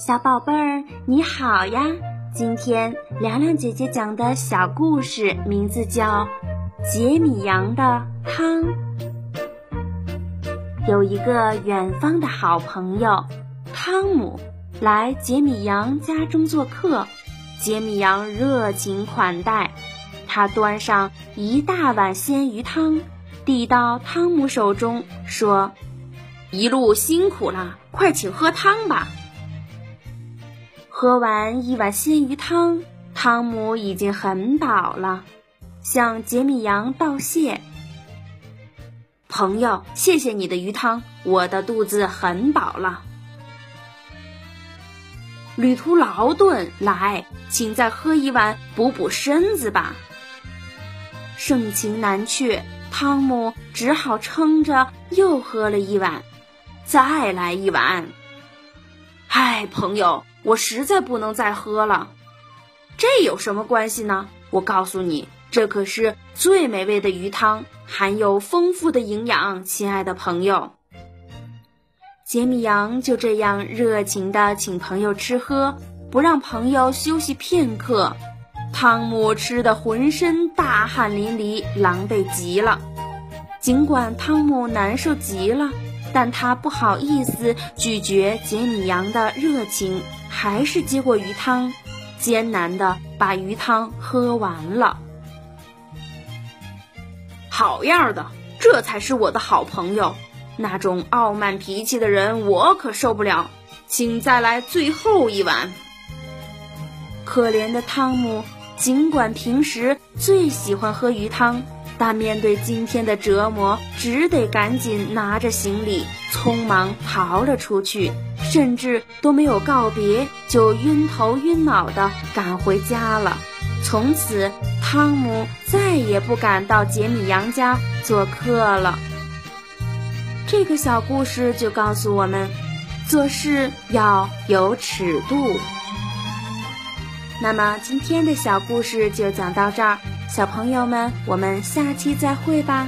小宝贝儿，你好呀！今天凉凉姐姐讲的小故事名字叫《杰米羊的汤》。有一个远方的好朋友汤姆来杰米羊家中做客，杰米羊热情款待，他端上一大碗鲜鱼汤，递到汤姆手中，说：“一路辛苦了，快请喝汤吧。”喝完一碗鲜鱼汤，汤姆已经很饱了，向杰米羊道谢。朋友，谢谢你的鱼汤，我的肚子很饱了。旅途劳顿，来，请再喝一碗补补身子吧。盛情难却，汤姆只好撑着又喝了一碗，再来一碗。嗨，朋友，我实在不能再喝了。这有什么关系呢？我告诉你。这可是最美味的鱼汤，含有丰富的营养，亲爱的朋友。杰米羊就这样热情地请朋友吃喝，不让朋友休息片刻。汤姆吃得浑身大汗淋漓，狼狈极了。尽管汤姆难受极了，但他不好意思拒绝杰米羊的热情，还是接过鱼汤，艰难的把鱼汤喝完了。好样的，这才是我的好朋友。那种傲慢脾气的人，我可受不了。请再来最后一碗。可怜的汤姆，尽管平时最喜欢喝鱼汤，但面对今天的折磨，只得赶紧拿着行李，匆忙逃了出去，甚至都没有告别，就晕头晕脑的赶回家了。从此，汤姆再也不敢到杰米羊家做客了。这个小故事就告诉我们，做事要有尺度。那么，今天的小故事就讲到这儿，小朋友们，我们下期再会吧。